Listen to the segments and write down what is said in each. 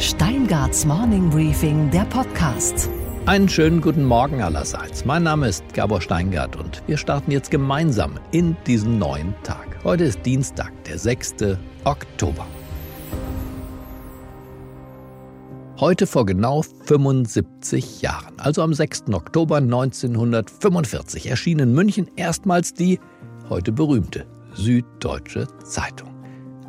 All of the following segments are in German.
Steingarts Morning Briefing, der Podcast. Einen schönen guten Morgen allerseits. Mein Name ist Gabor Steingart und wir starten jetzt gemeinsam in diesen neuen Tag. Heute ist Dienstag, der 6. Oktober. Heute vor genau 75 Jahren, also am 6. Oktober 1945, erschien in München erstmals die heute berühmte Süddeutsche Zeitung.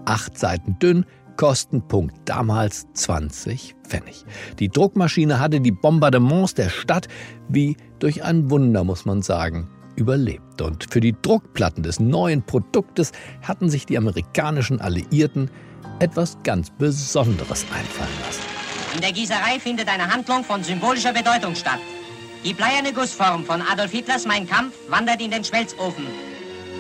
Acht Seiten dünn, Kostenpunkt damals 20 Pfennig. Die Druckmaschine hatte die Bombardements der Stadt wie durch ein Wunder, muss man sagen, überlebt. Und für die Druckplatten des neuen Produktes hatten sich die amerikanischen Alliierten etwas ganz Besonderes einfallen lassen. In der Gießerei findet eine Handlung von symbolischer Bedeutung statt. Die bleierne Gussform von Adolf Hitlers Mein Kampf wandert in den Schmelzofen.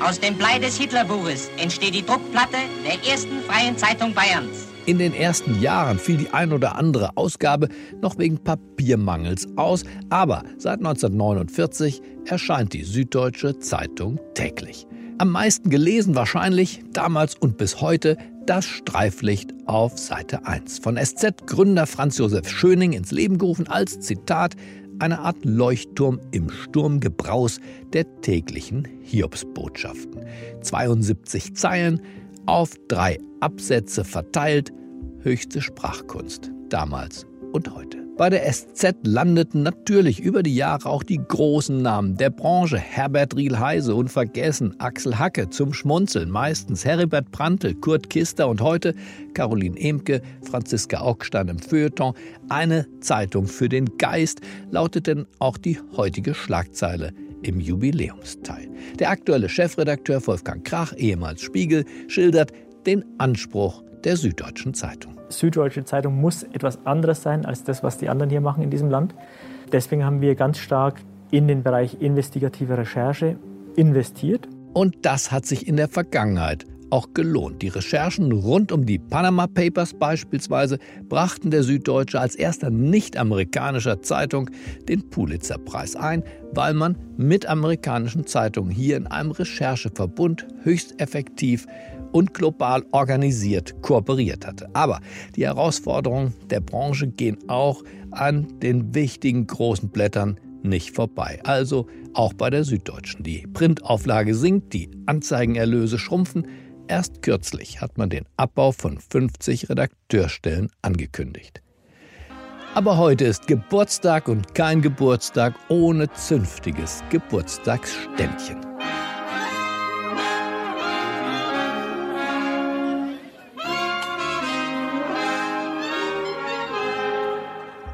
Aus dem Blei des Hitlerbuches entsteht die Druckplatte der ersten freien Zeitung Bayerns. In den ersten Jahren fiel die ein oder andere Ausgabe noch wegen Papiermangels aus, aber seit 1949 erscheint die Süddeutsche Zeitung täglich. Am meisten gelesen wahrscheinlich damals und bis heute das Streiflicht auf Seite 1. Von SZ-Gründer Franz Josef Schöning ins Leben gerufen als Zitat eine Art Leuchtturm im Sturmgebraus der täglichen Hiobsbotschaften. 72 Zeilen auf drei Absätze verteilt, höchste Sprachkunst damals und heute. Bei der SZ landeten natürlich über die Jahre auch die großen Namen der Branche. Herbert Riel-Heise, unvergessen, Axel Hacke zum Schmunzeln, meistens Heribert Prantl, Kurt Kister und heute Caroline Emke, Franziska Augstein im Feuilleton. Eine Zeitung für den Geist lautet denn auch die heutige Schlagzeile im Jubiläumsteil. Der aktuelle Chefredakteur Wolfgang Krach, ehemals Spiegel, schildert den Anspruch der Süddeutschen Zeitung. Süddeutsche Zeitung muss etwas anderes sein als das, was die anderen hier machen in diesem Land. Deswegen haben wir ganz stark in den Bereich investigative Recherche investiert. Und das hat sich in der Vergangenheit auch gelohnt. Die Recherchen rund um die Panama Papers beispielsweise brachten der Süddeutsche als erster nicht-amerikanischer Zeitung den Pulitzer-Preis ein, weil man mit amerikanischen Zeitungen hier in einem Rechercheverbund höchst effektiv und global organisiert kooperiert hatte. Aber die Herausforderungen der Branche gehen auch an den wichtigen großen Blättern nicht vorbei. Also auch bei der Süddeutschen. Die Printauflage sinkt, die Anzeigenerlöse schrumpfen. Erst kürzlich hat man den Abbau von 50 Redakteurstellen angekündigt. Aber heute ist Geburtstag und kein Geburtstag ohne zünftiges Geburtstagsständchen.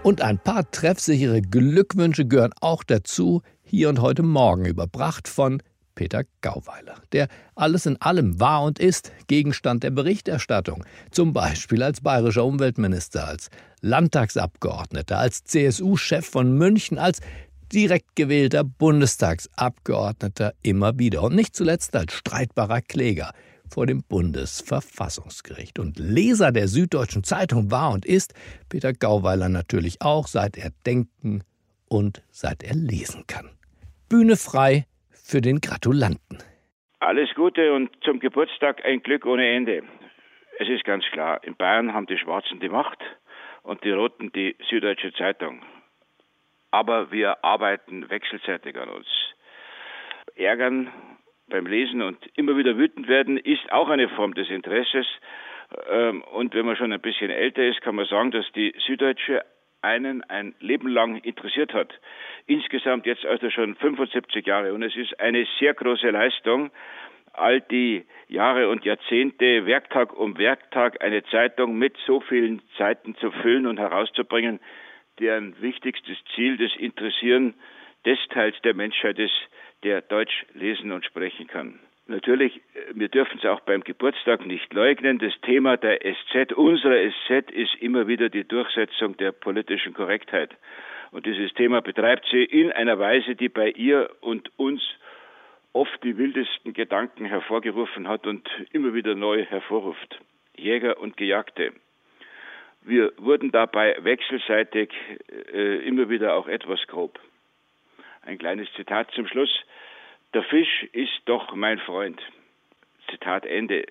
Und ein paar treffsichere Glückwünsche gehören auch dazu, hier und heute Morgen überbracht von Peter Gauweiler, der alles in allem war und ist Gegenstand der Berichterstattung, zum Beispiel als bayerischer Umweltminister, als Landtagsabgeordneter, als CSU-Chef von München, als direkt gewählter Bundestagsabgeordneter immer wieder. Und nicht zuletzt als streitbarer Kläger vor dem Bundesverfassungsgericht. Und Leser der Süddeutschen Zeitung war und ist Peter Gauweiler natürlich auch, seit er denken und seit er lesen kann. Bühne frei für den Gratulanten. Alles Gute und zum Geburtstag ein Glück ohne Ende. Es ist ganz klar, in Bayern haben die Schwarzen die Macht und die Roten die Süddeutsche Zeitung. Aber wir arbeiten wechselseitig an uns. Ärgern beim Lesen und immer wieder wütend werden, ist auch eine Form des Interesses. Ähm, und wenn man schon ein bisschen älter ist, kann man sagen, dass die Süddeutsche einen ein Leben lang interessiert hat. Insgesamt jetzt also schon 75 Jahre. Und es ist eine sehr große Leistung, all die Jahre und Jahrzehnte Werktag um Werktag eine Zeitung mit so vielen Seiten zu füllen und herauszubringen, deren wichtigstes Ziel das Interessieren des Teils der Menschheit ist, der Deutsch lesen und sprechen kann. Natürlich, äh, wir dürfen es auch beim Geburtstag nicht leugnen. Das Thema der SZ, unserer SZ, ist immer wieder die Durchsetzung der politischen Korrektheit. Und dieses Thema betreibt sie in einer Weise, die bei ihr und uns oft die wildesten Gedanken hervorgerufen hat und immer wieder neu hervorruft. Jäger und Gejagte. Wir wurden dabei wechselseitig äh, immer wieder auch etwas grob. Ein kleines Zitat zum Schluss. Der Fisch ist doch mein Freund. Zitat Ende.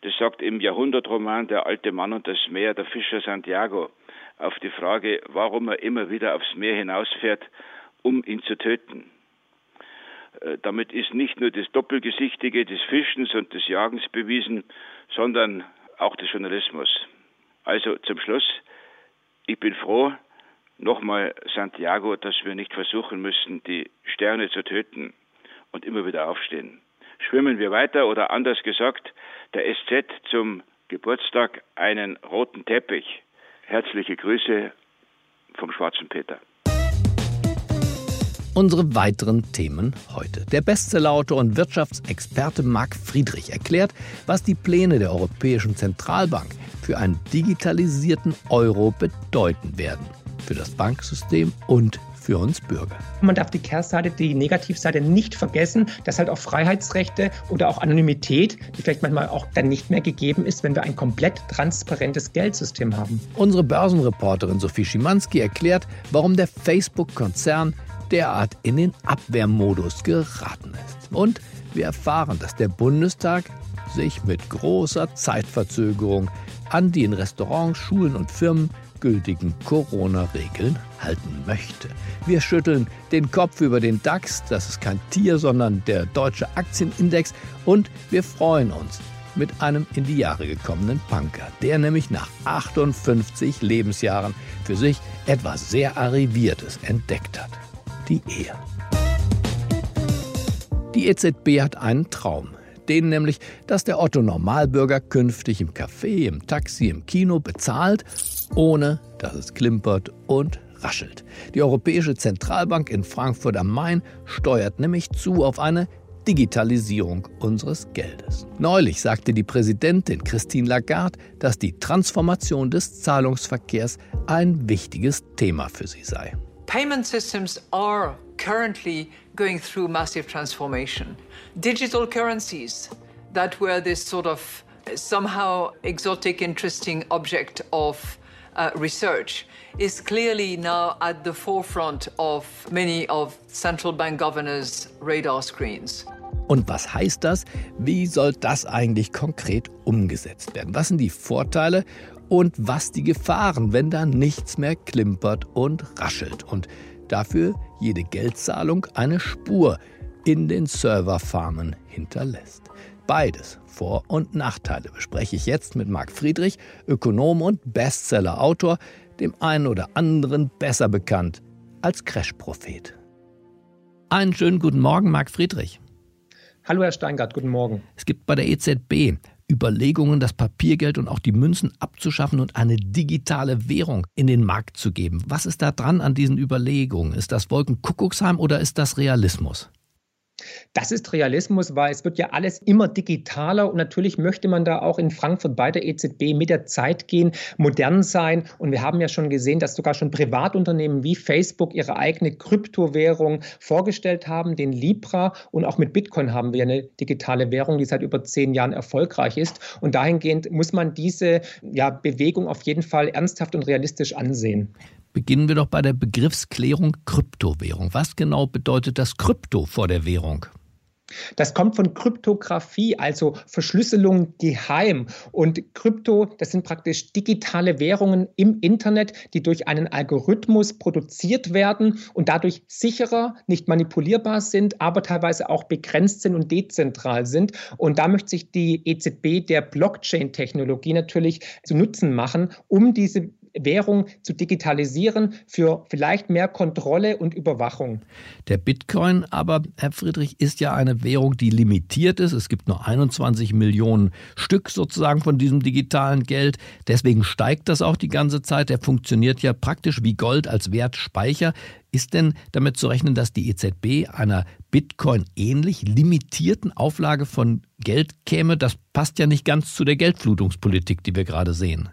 Das sagt im Jahrhundertroman Der alte Mann und das Meer, der Fischer Santiago, auf die Frage, warum er immer wieder aufs Meer hinausfährt, um ihn zu töten. Äh, damit ist nicht nur das Doppelgesichtige des Fischens und des Jagens bewiesen, sondern auch des Journalismus. Also zum Schluss, ich bin froh, nochmal Santiago, dass wir nicht versuchen müssen, die Sterne zu töten und immer wieder aufstehen. Schwimmen wir weiter oder anders gesagt, der SZ zum Geburtstag einen roten Teppich. Herzliche Grüße vom Schwarzen Peter. Unsere weiteren Themen heute. Der Bestsellerautor und Wirtschaftsexperte Marc Friedrich erklärt, was die Pläne der Europäischen Zentralbank für einen digitalisierten Euro bedeuten werden. Für das Banksystem und für uns Bürger. Man darf die Kehrseite, die Negativseite nicht vergessen, dass halt auch Freiheitsrechte oder auch Anonymität, die vielleicht manchmal auch dann nicht mehr gegeben ist, wenn wir ein komplett transparentes Geldsystem haben. Unsere Börsenreporterin Sophie Schimanski erklärt, warum der Facebook-Konzern derart in den Abwehrmodus geraten ist. Und wir erfahren, dass der Bundestag sich mit großer Zeitverzögerung an die in Restaurants, Schulen und Firmen gültigen Corona-Regeln halten möchte. Wir schütteln den Kopf über den DAX, das ist kein Tier, sondern der deutsche Aktienindex, und wir freuen uns mit einem in die Jahre gekommenen Punker, der nämlich nach 58 Lebensjahren für sich etwas sehr Arriviertes entdeckt hat die Ehe. Die EZB hat einen Traum. Den nämlich, dass der Otto Normalbürger künftig im Café, im Taxi, im Kino bezahlt, ohne dass es klimpert und raschelt. Die Europäische Zentralbank in Frankfurt am Main steuert nämlich zu auf eine Digitalisierung unseres Geldes. Neulich sagte die Präsidentin Christine Lagarde, dass die Transformation des Zahlungsverkehrs ein wichtiges Thema für sie sei. Payment systems are currently going through massive transformation. Digital currencies that were this sort of somehow exotic, interesting object of uh, research is clearly now at the forefront of many of central bank governors' radar screens. Und was heißt das? Wie soll das eigentlich konkret umgesetzt werden? Was sind die Vorteile und was die Gefahren, wenn da nichts mehr klimpert und raschelt und dafür jede Geldzahlung eine Spur in den Serverfarmen hinterlässt. Beides, Vor- und Nachteile, bespreche ich jetzt mit Marc Friedrich, Ökonom und Bestseller-Autor, dem einen oder anderen besser bekannt als Crash-Prophet. Einen schönen guten Morgen, Marc Friedrich. Hallo, Herr Steingart, guten Morgen. Es gibt bei der EZB Überlegungen, das Papiergeld und auch die Münzen abzuschaffen und eine digitale Währung in den Markt zu geben. Was ist da dran an diesen Überlegungen? Ist das Wolkenkuckucksheim oder ist das Realismus? Das ist Realismus, weil es wird ja alles immer digitaler und natürlich möchte man da auch in Frankfurt bei der EZB mit der Zeit gehen, modern sein. Und wir haben ja schon gesehen, dass sogar schon Privatunternehmen wie Facebook ihre eigene Kryptowährung vorgestellt haben, den Libra. Und auch mit Bitcoin haben wir eine digitale Währung, die seit über zehn Jahren erfolgreich ist. Und dahingehend muss man diese ja, Bewegung auf jeden Fall ernsthaft und realistisch ansehen. Beginnen wir doch bei der Begriffsklärung Kryptowährung. Was genau bedeutet das Krypto vor der Währung? Das kommt von Kryptographie, also Verschlüsselung geheim. Und Krypto, das sind praktisch digitale Währungen im Internet, die durch einen Algorithmus produziert werden und dadurch sicherer, nicht manipulierbar sind, aber teilweise auch begrenzt sind und dezentral sind. Und da möchte sich die EZB der Blockchain-Technologie natürlich zu Nutzen machen, um diese Währung zu digitalisieren für vielleicht mehr Kontrolle und Überwachung. Der Bitcoin aber, Herr Friedrich, ist ja eine Währung, die limitiert ist. Es gibt nur 21 Millionen Stück sozusagen von diesem digitalen Geld. Deswegen steigt das auch die ganze Zeit. Der funktioniert ja praktisch wie Gold als Wertspeicher. Ist denn damit zu rechnen, dass die EZB einer Bitcoin ähnlich limitierten Auflage von Geld käme? Das passt ja nicht ganz zu der Geldflutungspolitik, die wir gerade sehen.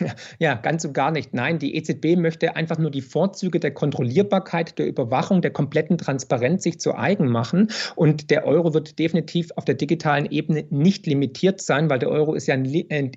Ja, ganz und gar nicht. Nein, die EZB möchte einfach nur die Vorzüge der Kontrollierbarkeit, der Überwachung, der kompletten Transparenz sich zu eigen machen. Und der Euro wird definitiv auf der digitalen Ebene nicht limitiert sein, weil der Euro ist ja ein,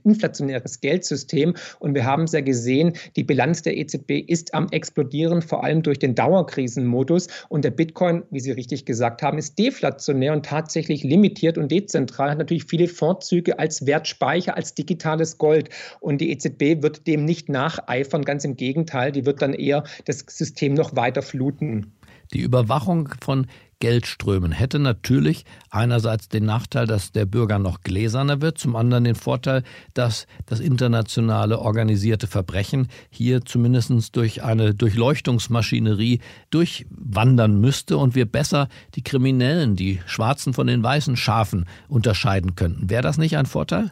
inflationäres Geldsystem. Und wir haben es ja gesehen, die Bilanz der EZB ist am explodieren, vor allem durch den Dauerkrisenmodus. Und der Bitcoin, wie Sie richtig gesagt haben, ist deflationär und tatsächlich limitiert und dezentral, hat natürlich viele Vorzüge als Wertspeicher, als digitales Gold. Und die EZB wird dem nicht nacheifern, ganz im Gegenteil, die wird dann eher das System noch weiter fluten. Die Überwachung von Geldströmen hätte natürlich einerseits den Nachteil, dass der Bürger noch gläserner wird, zum anderen den Vorteil, dass das internationale organisierte Verbrechen hier zumindest durch eine Durchleuchtungsmaschinerie durchwandern müsste und wir besser die Kriminellen, die Schwarzen von den weißen Schafen unterscheiden könnten. Wäre das nicht ein Vorteil?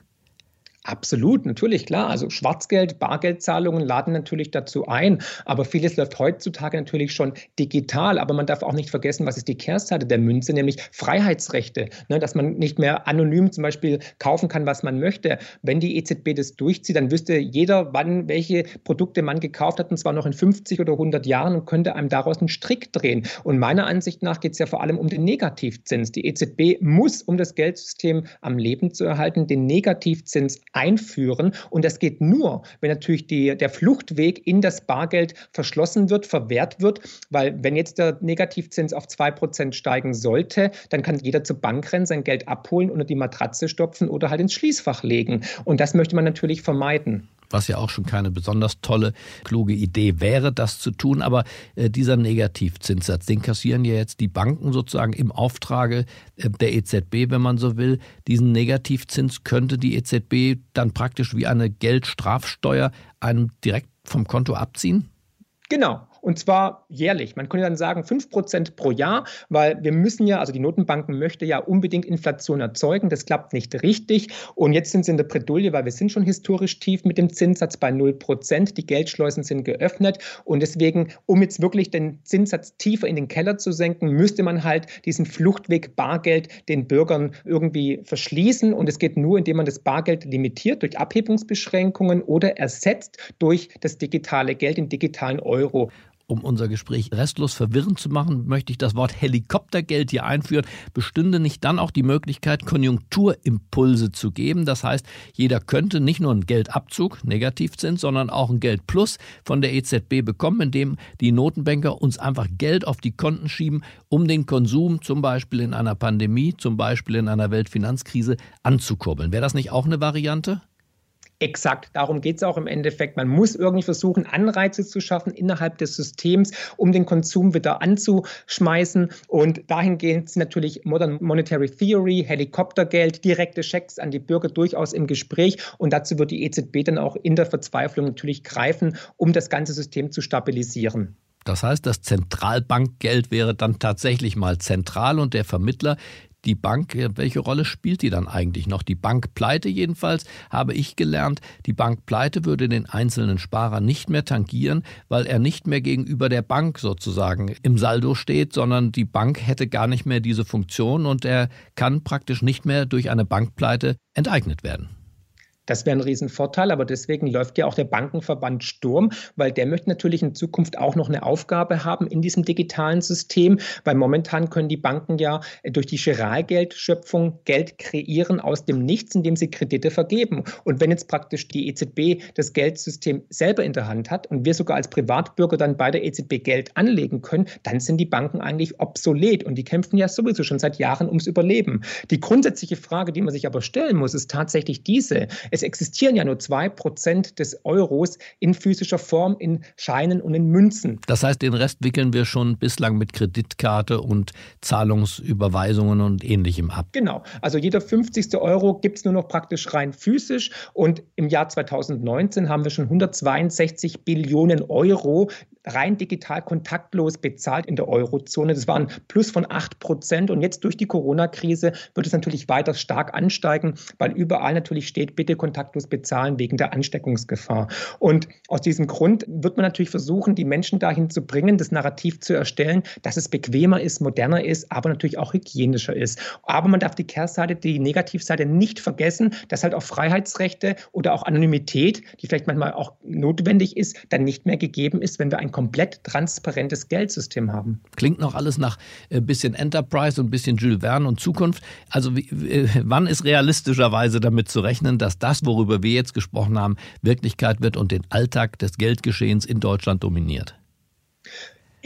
Absolut, natürlich, klar. Also Schwarzgeld, Bargeldzahlungen laden natürlich dazu ein, aber vieles läuft heutzutage natürlich schon digital. Aber man darf auch nicht vergessen, was ist die Kehrseite der Münze, nämlich Freiheitsrechte, ne, dass man nicht mehr anonym zum Beispiel kaufen kann, was man möchte. Wenn die EZB das durchzieht, dann wüsste jeder, wann welche Produkte man gekauft hat, und zwar noch in 50 oder 100 Jahren und könnte einem daraus einen Strick drehen. Und meiner Ansicht nach geht es ja vor allem um den Negativzins. Die EZB muss, um das Geldsystem am Leben zu erhalten, den Negativzins einführen. Und das geht nur, wenn natürlich die, der Fluchtweg in das Bargeld verschlossen wird, verwehrt wird, weil wenn jetzt der Negativzins auf 2% steigen sollte, dann kann jeder zur Bank rennen, sein Geld abholen, unter die Matratze stopfen oder halt ins Schließfach legen. Und das möchte man natürlich vermeiden was ja auch schon keine besonders tolle, kluge Idee wäre, das zu tun. Aber äh, dieser Negativzinssatz, den kassieren ja jetzt die Banken sozusagen im Auftrage äh, der EZB, wenn man so will. Diesen Negativzins könnte die EZB dann praktisch wie eine Geldstrafsteuer einem direkt vom Konto abziehen? Genau. Und zwar jährlich. Man könnte dann sagen 5% pro Jahr, weil wir müssen ja, also die Notenbanken möchte ja unbedingt Inflation erzeugen. Das klappt nicht richtig. Und jetzt sind sie in der Bredouille, weil wir sind schon historisch tief mit dem Zinssatz bei 0%. Die Geldschleusen sind geöffnet. Und deswegen, um jetzt wirklich den Zinssatz tiefer in den Keller zu senken, müsste man halt diesen Fluchtweg Bargeld den Bürgern irgendwie verschließen. Und es geht nur, indem man das Bargeld limitiert durch Abhebungsbeschränkungen oder ersetzt durch das digitale Geld, den digitalen Euro um unser Gespräch restlos verwirrend zu machen, möchte ich das Wort Helikoptergeld hier einführen. Bestünde nicht dann auch die Möglichkeit, Konjunkturimpulse zu geben? Das heißt, jeder könnte nicht nur einen Geldabzug, Negativzins, sondern auch ein Geldplus von der EZB bekommen, indem die Notenbanker uns einfach Geld auf die Konten schieben, um den Konsum zum Beispiel in einer Pandemie, zum Beispiel in einer Weltfinanzkrise anzukurbeln. Wäre das nicht auch eine Variante? Exakt, darum geht es auch im Endeffekt. Man muss irgendwie versuchen, Anreize zu schaffen innerhalb des Systems, um den Konsum wieder anzuschmeißen. Und dahingehend sind natürlich Modern Monetary Theory, Helikoptergeld, direkte Schecks an die Bürger durchaus im Gespräch. Und dazu wird die EZB dann auch in der Verzweiflung natürlich greifen, um das ganze System zu stabilisieren. Das heißt, das Zentralbankgeld wäre dann tatsächlich mal zentral und der Vermittler die Bank, welche Rolle spielt die dann eigentlich noch? Die Bankpleite jedenfalls, habe ich gelernt, die Bankpleite würde den einzelnen Sparer nicht mehr tangieren, weil er nicht mehr gegenüber der Bank sozusagen im Saldo steht, sondern die Bank hätte gar nicht mehr diese Funktion und er kann praktisch nicht mehr durch eine Bankpleite enteignet werden. Das wäre ein Riesenvorteil, aber deswegen läuft ja auch der Bankenverband Sturm, weil der möchte natürlich in Zukunft auch noch eine Aufgabe haben in diesem digitalen System, weil momentan können die Banken ja durch die Giralgeldschöpfung Geld kreieren aus dem Nichts, indem sie Kredite vergeben. Und wenn jetzt praktisch die EZB das Geldsystem selber in der Hand hat und wir sogar als Privatbürger dann bei der EZB Geld anlegen können, dann sind die Banken eigentlich obsolet und die kämpfen ja sowieso schon seit Jahren ums Überleben. Die grundsätzliche Frage, die man sich aber stellen muss, ist tatsächlich diese. Es existieren ja nur zwei Prozent des Euros in physischer Form, in Scheinen und in Münzen. Das heißt, den Rest wickeln wir schon bislang mit Kreditkarte und Zahlungsüberweisungen und ähnlichem ab. Genau. Also jeder 50. Euro gibt es nur noch praktisch rein physisch. Und im Jahr 2019 haben wir schon 162 Billionen Euro rein digital kontaktlos bezahlt in der Eurozone. Das war ein Plus von 8 Prozent. Und jetzt durch die Corona-Krise wird es natürlich weiter stark ansteigen, weil überall natürlich steht, bitte kontaktlos bezahlen wegen der Ansteckungsgefahr. Und aus diesem Grund wird man natürlich versuchen, die Menschen dahin zu bringen, das Narrativ zu erstellen, dass es bequemer ist, moderner ist, aber natürlich auch hygienischer ist. Aber man darf die Kehrseite, die Negativseite nicht vergessen, dass halt auch Freiheitsrechte oder auch Anonymität, die vielleicht manchmal auch notwendig ist, dann nicht mehr gegeben ist, wenn wir ein komplett transparentes Geldsystem haben. Klingt noch alles nach ein äh, bisschen Enterprise und ein bisschen Jules Verne und Zukunft. Also wie, äh, wann ist realistischerweise damit zu rechnen, dass das, worüber wir jetzt gesprochen haben, Wirklichkeit wird und den Alltag des Geldgeschehens in Deutschland dominiert?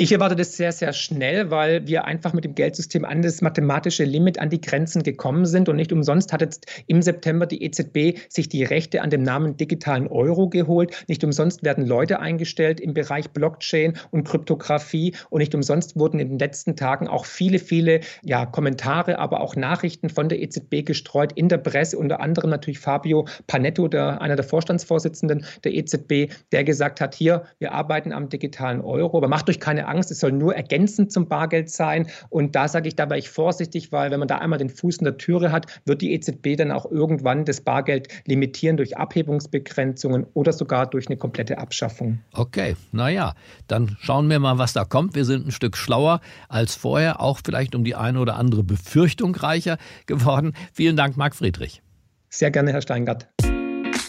Ich erwarte das sehr, sehr schnell, weil wir einfach mit dem Geldsystem an das mathematische Limit, an die Grenzen gekommen sind. Und nicht umsonst hat jetzt im September die EZB sich die Rechte an dem Namen digitalen Euro geholt. Nicht umsonst werden Leute eingestellt im Bereich Blockchain und Kryptographie. Und nicht umsonst wurden in den letzten Tagen auch viele, viele ja, Kommentare, aber auch Nachrichten von der EZB gestreut in der Presse. Unter anderem natürlich Fabio Panetto, der, einer der Vorstandsvorsitzenden der EZB, der gesagt hat, hier, wir arbeiten am digitalen Euro, aber macht euch keine Angst, es soll nur ergänzend zum Bargeld sein. Und da sage ich, da war ich vorsichtig, weil wenn man da einmal den Fuß in der Türe hat, wird die EZB dann auch irgendwann das Bargeld limitieren durch Abhebungsbegrenzungen oder sogar durch eine komplette Abschaffung. Okay, naja, dann schauen wir mal, was da kommt. Wir sind ein Stück schlauer als vorher, auch vielleicht um die eine oder andere Befürchtung reicher geworden. Vielen Dank, Marc Friedrich. Sehr gerne, Herr Steingart.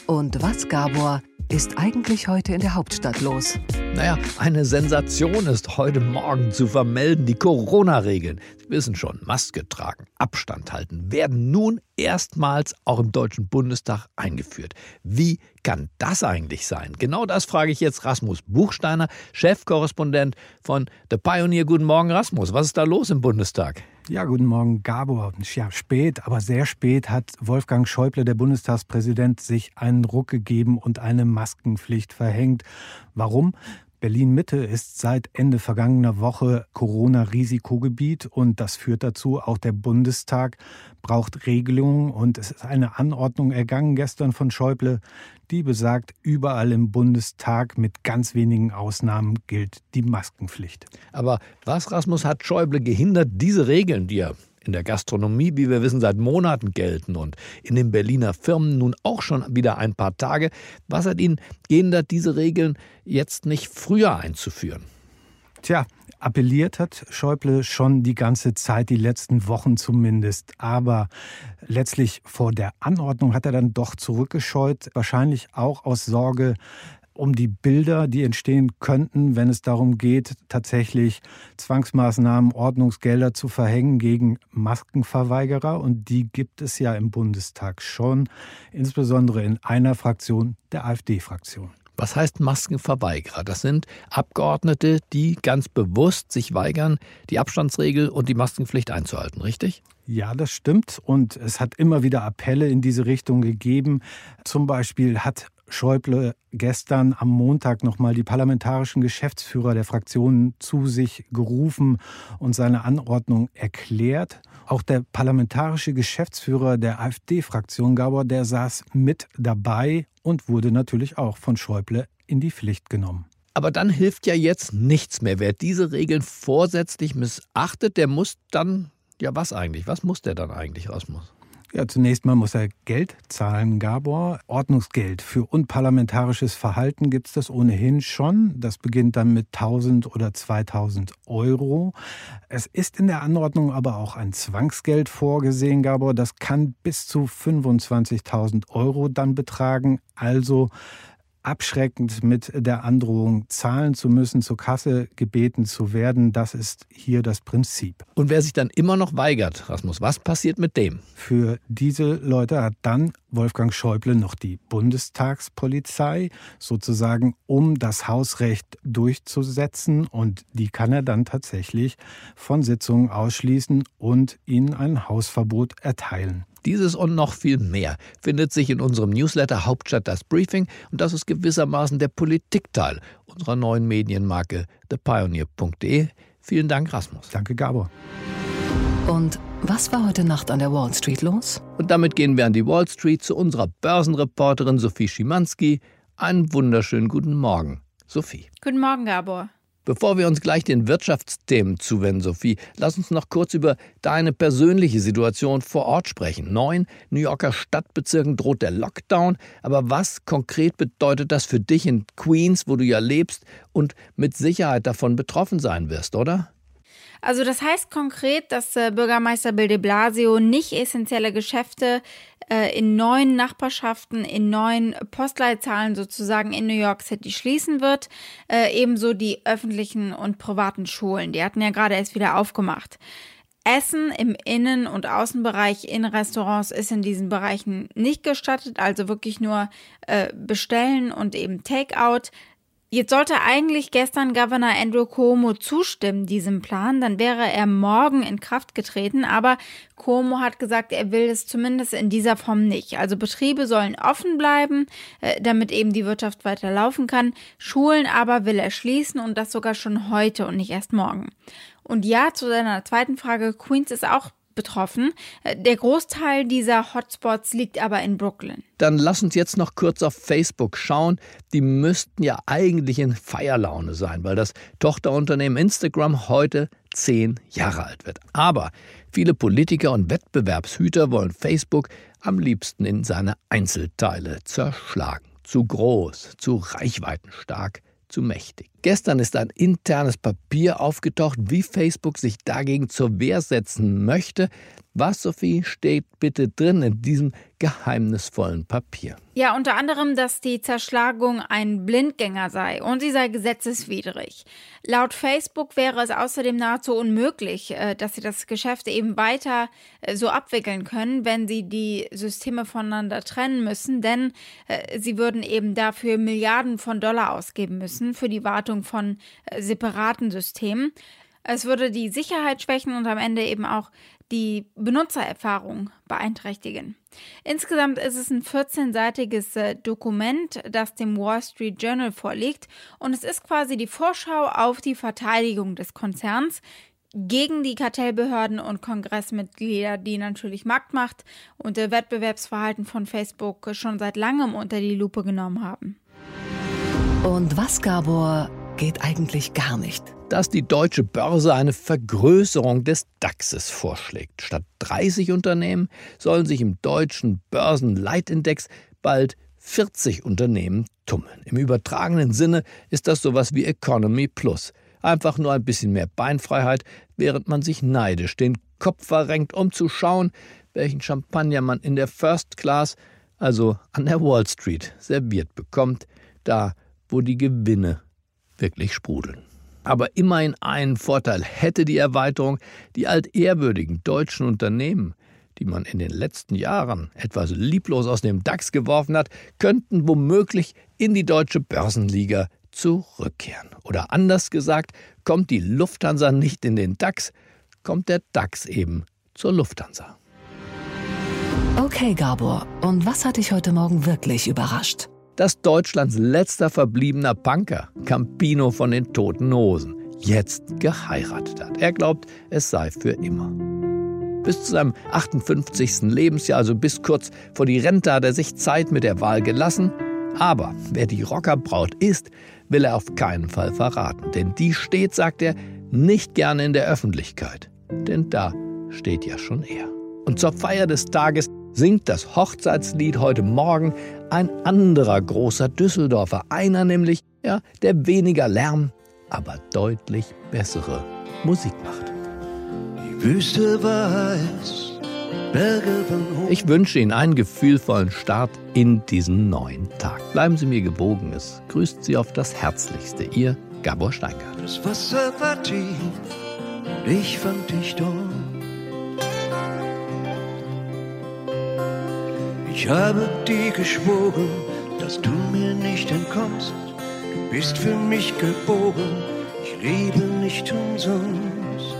Und was, Gabor, ist eigentlich heute in der Hauptstadt los? Naja, eine Sensation ist heute Morgen zu vermelden. Die Corona-Regeln, Sie wissen schon, Maske tragen, Abstand halten, werden nun erstmals auch im Deutschen Bundestag eingeführt. Wie kann das eigentlich sein? Genau das frage ich jetzt Rasmus Buchsteiner, Chefkorrespondent von The Pioneer. Guten Morgen, Rasmus. Was ist da los im Bundestag? Ja, guten Morgen, Gabor. Ja, spät, aber sehr spät hat Wolfgang Schäuble, der Bundestagspräsident, sich einen Ruck gegeben und eine Maskenpflicht verhängt. Warum? Berlin Mitte ist seit Ende vergangener Woche Corona-Risikogebiet und das führt dazu, auch der Bundestag braucht Regelungen und es ist eine Anordnung ergangen gestern von Schäuble, die besagt, überall im Bundestag mit ganz wenigen Ausnahmen gilt die Maskenpflicht. Aber was, Rasmus, hat Schäuble gehindert, diese Regeln, die er in der Gastronomie, wie wir wissen, seit Monaten gelten und in den Berliner Firmen nun auch schon wieder ein paar Tage. Was hat Ihnen gehindert, diese Regeln jetzt nicht früher einzuführen? Tja, appelliert hat Schäuble schon die ganze Zeit, die letzten Wochen zumindest. Aber letztlich vor der Anordnung hat er dann doch zurückgescheut, wahrscheinlich auch aus Sorge, um die Bilder, die entstehen könnten, wenn es darum geht, tatsächlich Zwangsmaßnahmen, Ordnungsgelder zu verhängen gegen Maskenverweigerer. Und die gibt es ja im Bundestag schon, insbesondere in einer Fraktion, der AfD-Fraktion. Was heißt Maskenverweigerer? Das sind Abgeordnete, die ganz bewusst sich weigern, die Abstandsregel und die Maskenpflicht einzuhalten, richtig? Ja, das stimmt. Und es hat immer wieder Appelle in diese Richtung gegeben. Zum Beispiel hat Schäuble gestern am Montag nochmal die parlamentarischen Geschäftsführer der Fraktionen zu sich gerufen und seine Anordnung erklärt. Auch der parlamentarische Geschäftsführer der AfD-Fraktion, Gabor, der saß mit dabei und wurde natürlich auch von Schäuble in die Pflicht genommen. Aber dann hilft ja jetzt nichts mehr. Wer diese Regeln vorsätzlich missachtet, der muss dann, ja was eigentlich? Was muss der dann eigentlich, Rasmus? Ja, zunächst mal muss er Geld zahlen, Gabor. Ordnungsgeld für unparlamentarisches Verhalten gibt es das ohnehin schon. Das beginnt dann mit 1000 oder 2000 Euro. Es ist in der Anordnung aber auch ein Zwangsgeld vorgesehen, Gabor. Das kann bis zu 25.000 Euro dann betragen. Also abschreckend mit der Androhung zahlen zu müssen, zur Kasse gebeten zu werden. Das ist hier das Prinzip. Und wer sich dann immer noch weigert, Rasmus, was passiert mit dem? Für diese Leute hat dann Wolfgang Schäuble noch die Bundestagspolizei, sozusagen um das Hausrecht durchzusetzen. Und die kann er dann tatsächlich von Sitzungen ausschließen und ihnen ein Hausverbot erteilen. Dieses und noch viel mehr findet sich in unserem Newsletter Hauptstadt das Briefing und das ist gewissermaßen der Politikteil unserer neuen Medienmarke thepioneer.de. Vielen Dank, Rasmus. Danke, Gabor. Und was war heute Nacht an der Wall Street los? Und damit gehen wir an die Wall Street zu unserer Börsenreporterin Sophie Schimanski. Einen wunderschönen guten Morgen, Sophie. Guten Morgen, Gabor. Bevor wir uns gleich den Wirtschaftsthemen zuwenden, Sophie, lass uns noch kurz über deine persönliche Situation vor Ort sprechen. Neun New Yorker Stadtbezirken droht der Lockdown, aber was konkret bedeutet das für dich in Queens, wo du ja lebst und mit Sicherheit davon betroffen sein wirst, oder? Also das heißt konkret, dass äh, Bürgermeister Bill de Blasio nicht essentielle Geschäfte äh, in neuen Nachbarschaften, in neuen Postleitzahlen sozusagen in New York City schließen wird. Äh, ebenso die öffentlichen und privaten Schulen. Die hatten ja gerade erst wieder aufgemacht. Essen im Innen- und Außenbereich in Restaurants ist in diesen Bereichen nicht gestattet, also wirklich nur äh, bestellen und eben Takeout. Jetzt sollte eigentlich gestern Governor Andrew Cuomo zustimmen diesem Plan, dann wäre er morgen in Kraft getreten, aber Cuomo hat gesagt, er will es zumindest in dieser Form nicht. Also Betriebe sollen offen bleiben, äh, damit eben die Wirtschaft weiter laufen kann. Schulen aber will er schließen und das sogar schon heute und nicht erst morgen. Und ja, zu seiner zweiten Frage, Queens ist auch betroffen. Äh, der Großteil dieser Hotspots liegt aber in Brooklyn. Dann lass uns jetzt noch kurz auf Facebook schauen. Die müssten ja eigentlich in Feierlaune sein, weil das Tochterunternehmen Instagram heute zehn Jahre alt wird. Aber viele Politiker und Wettbewerbshüter wollen Facebook am liebsten in seine Einzelteile zerschlagen. Zu groß, zu reichweitenstark, zu mächtig. Gestern ist ein internes Papier aufgetaucht, wie Facebook sich dagegen zur Wehr setzen möchte. Was, Sophie, steht bitte drin in diesem geheimnisvollen Papier? Ja, unter anderem, dass die Zerschlagung ein Blindgänger sei und sie sei gesetzeswidrig. Laut Facebook wäre es außerdem nahezu unmöglich, äh, dass sie das Geschäft eben weiter äh, so abwickeln können, wenn sie die Systeme voneinander trennen müssen, denn äh, sie würden eben dafür Milliarden von Dollar ausgeben müssen für die Wartung von separaten Systemen. Es würde die Sicherheit schwächen und am Ende eben auch die Benutzererfahrung beeinträchtigen. Insgesamt ist es ein 14-seitiges äh, Dokument, das dem Wall Street Journal vorliegt und es ist quasi die Vorschau auf die Verteidigung des Konzerns gegen die Kartellbehörden und Kongressmitglieder, die natürlich Marktmacht und das Wettbewerbsverhalten von Facebook schon seit langem unter die Lupe genommen haben. Und was, Gabor, geht eigentlich gar nicht? dass die deutsche Börse eine Vergrößerung des DAXes vorschlägt. Statt 30 Unternehmen sollen sich im deutschen Börsenleitindex bald 40 Unternehmen tummeln. Im übertragenen Sinne ist das sowas wie Economy Plus. Einfach nur ein bisschen mehr Beinfreiheit, während man sich neidisch den Kopf verrenkt, um zu schauen, welchen Champagner man in der First Class, also an der Wall Street, serviert bekommt, da wo die Gewinne wirklich sprudeln. Aber immerhin einen Vorteil hätte die Erweiterung, die altehrwürdigen deutschen Unternehmen, die man in den letzten Jahren etwas lieblos aus dem DAX geworfen hat, könnten womöglich in die deutsche Börsenliga zurückkehren. Oder anders gesagt, kommt die Lufthansa nicht in den DAX, kommt der DAX eben zur Lufthansa. Okay, Gabor, und was hat dich heute Morgen wirklich überrascht? Dass Deutschlands letzter verbliebener Punker, Campino von den Toten Hosen, jetzt geheiratet hat. Er glaubt, es sei für immer. Bis zu seinem 58. Lebensjahr, also bis kurz vor die Rente, hat er sich Zeit mit der Wahl gelassen. Aber wer die Rockerbraut ist, will er auf keinen Fall verraten. Denn die steht, sagt er, nicht gerne in der Öffentlichkeit. Denn da steht ja schon er. Und zur Feier des Tages singt das Hochzeitslied heute Morgen ein anderer großer Düsseldorfer. Einer nämlich, ja, der weniger Lärm, aber deutlich bessere Musik macht. Die Wüste war es, Berge waren hoch. Ich wünsche Ihnen einen gefühlvollen Start in diesen neuen Tag. Bleiben Sie mir gewogen. Es grüßt Sie auf das Herzlichste. Ihr Gabor Steingart. Das Wasser war tief, ich fand dich dort. Ich habe dir geschworen, dass du mir nicht entkommst. Du bist für mich geboren, ich lebe nicht umsonst.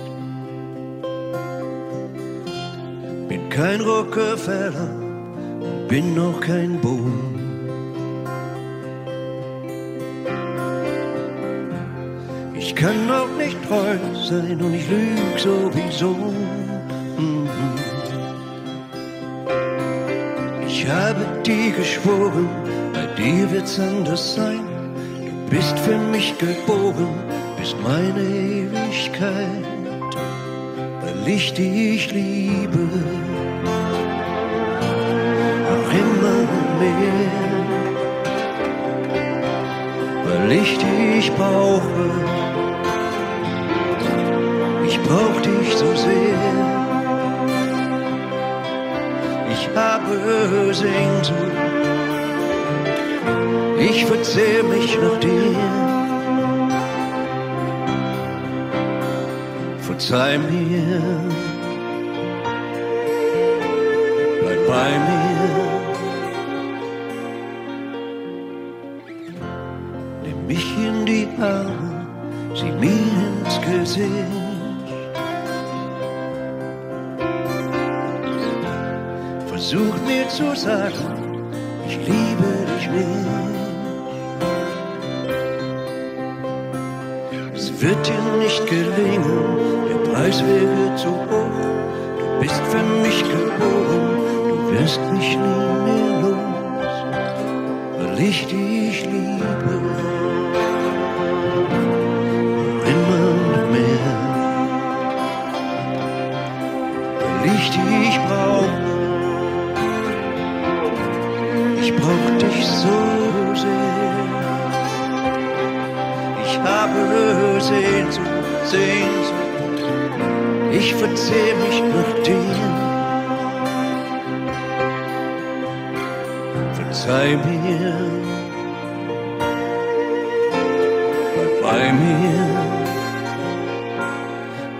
Bin kein Rockefeller, bin noch kein Bohnen. Ich kann auch nicht treu sein und ich lüg sowieso. Geschworen, bei dir wird's anders sein. Du bist für mich geboren, bist meine Ewigkeit, weil ich dich liebe. Noch immer mehr, weil ich dich brauche. Ich brauch dich so sehr. Sehnsucht. Ich verzehr mich nach dir. verzeih mir, bleib bei mir. Nimm mich in die Arme, sieh mir ins Gesicht. Versuch mir zu sagen, ich liebe dich nicht. Es wird dir nicht gelingen, Preis wäre zu hoch. Du bist für mich geboren, du wirst mich nie mehr los, weil ich dich liebe. Habe Sehnsucht, Sehnsucht. Ich verzehr mich nach dir. Verzeih mir, bleib bei mir,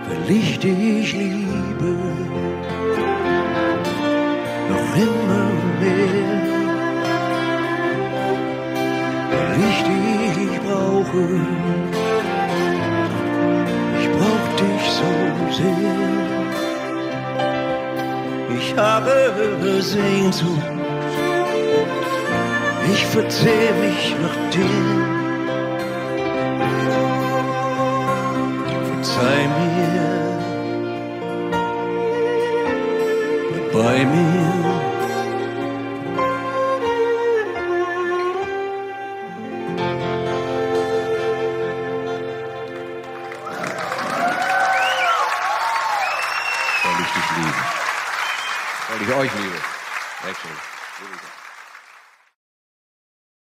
weil ich dich liebe, noch immer mehr, brauche. so sehr. Ich habe Sehnsucht, ich verzehr mich nach dir. Verzeih mir, bei mir.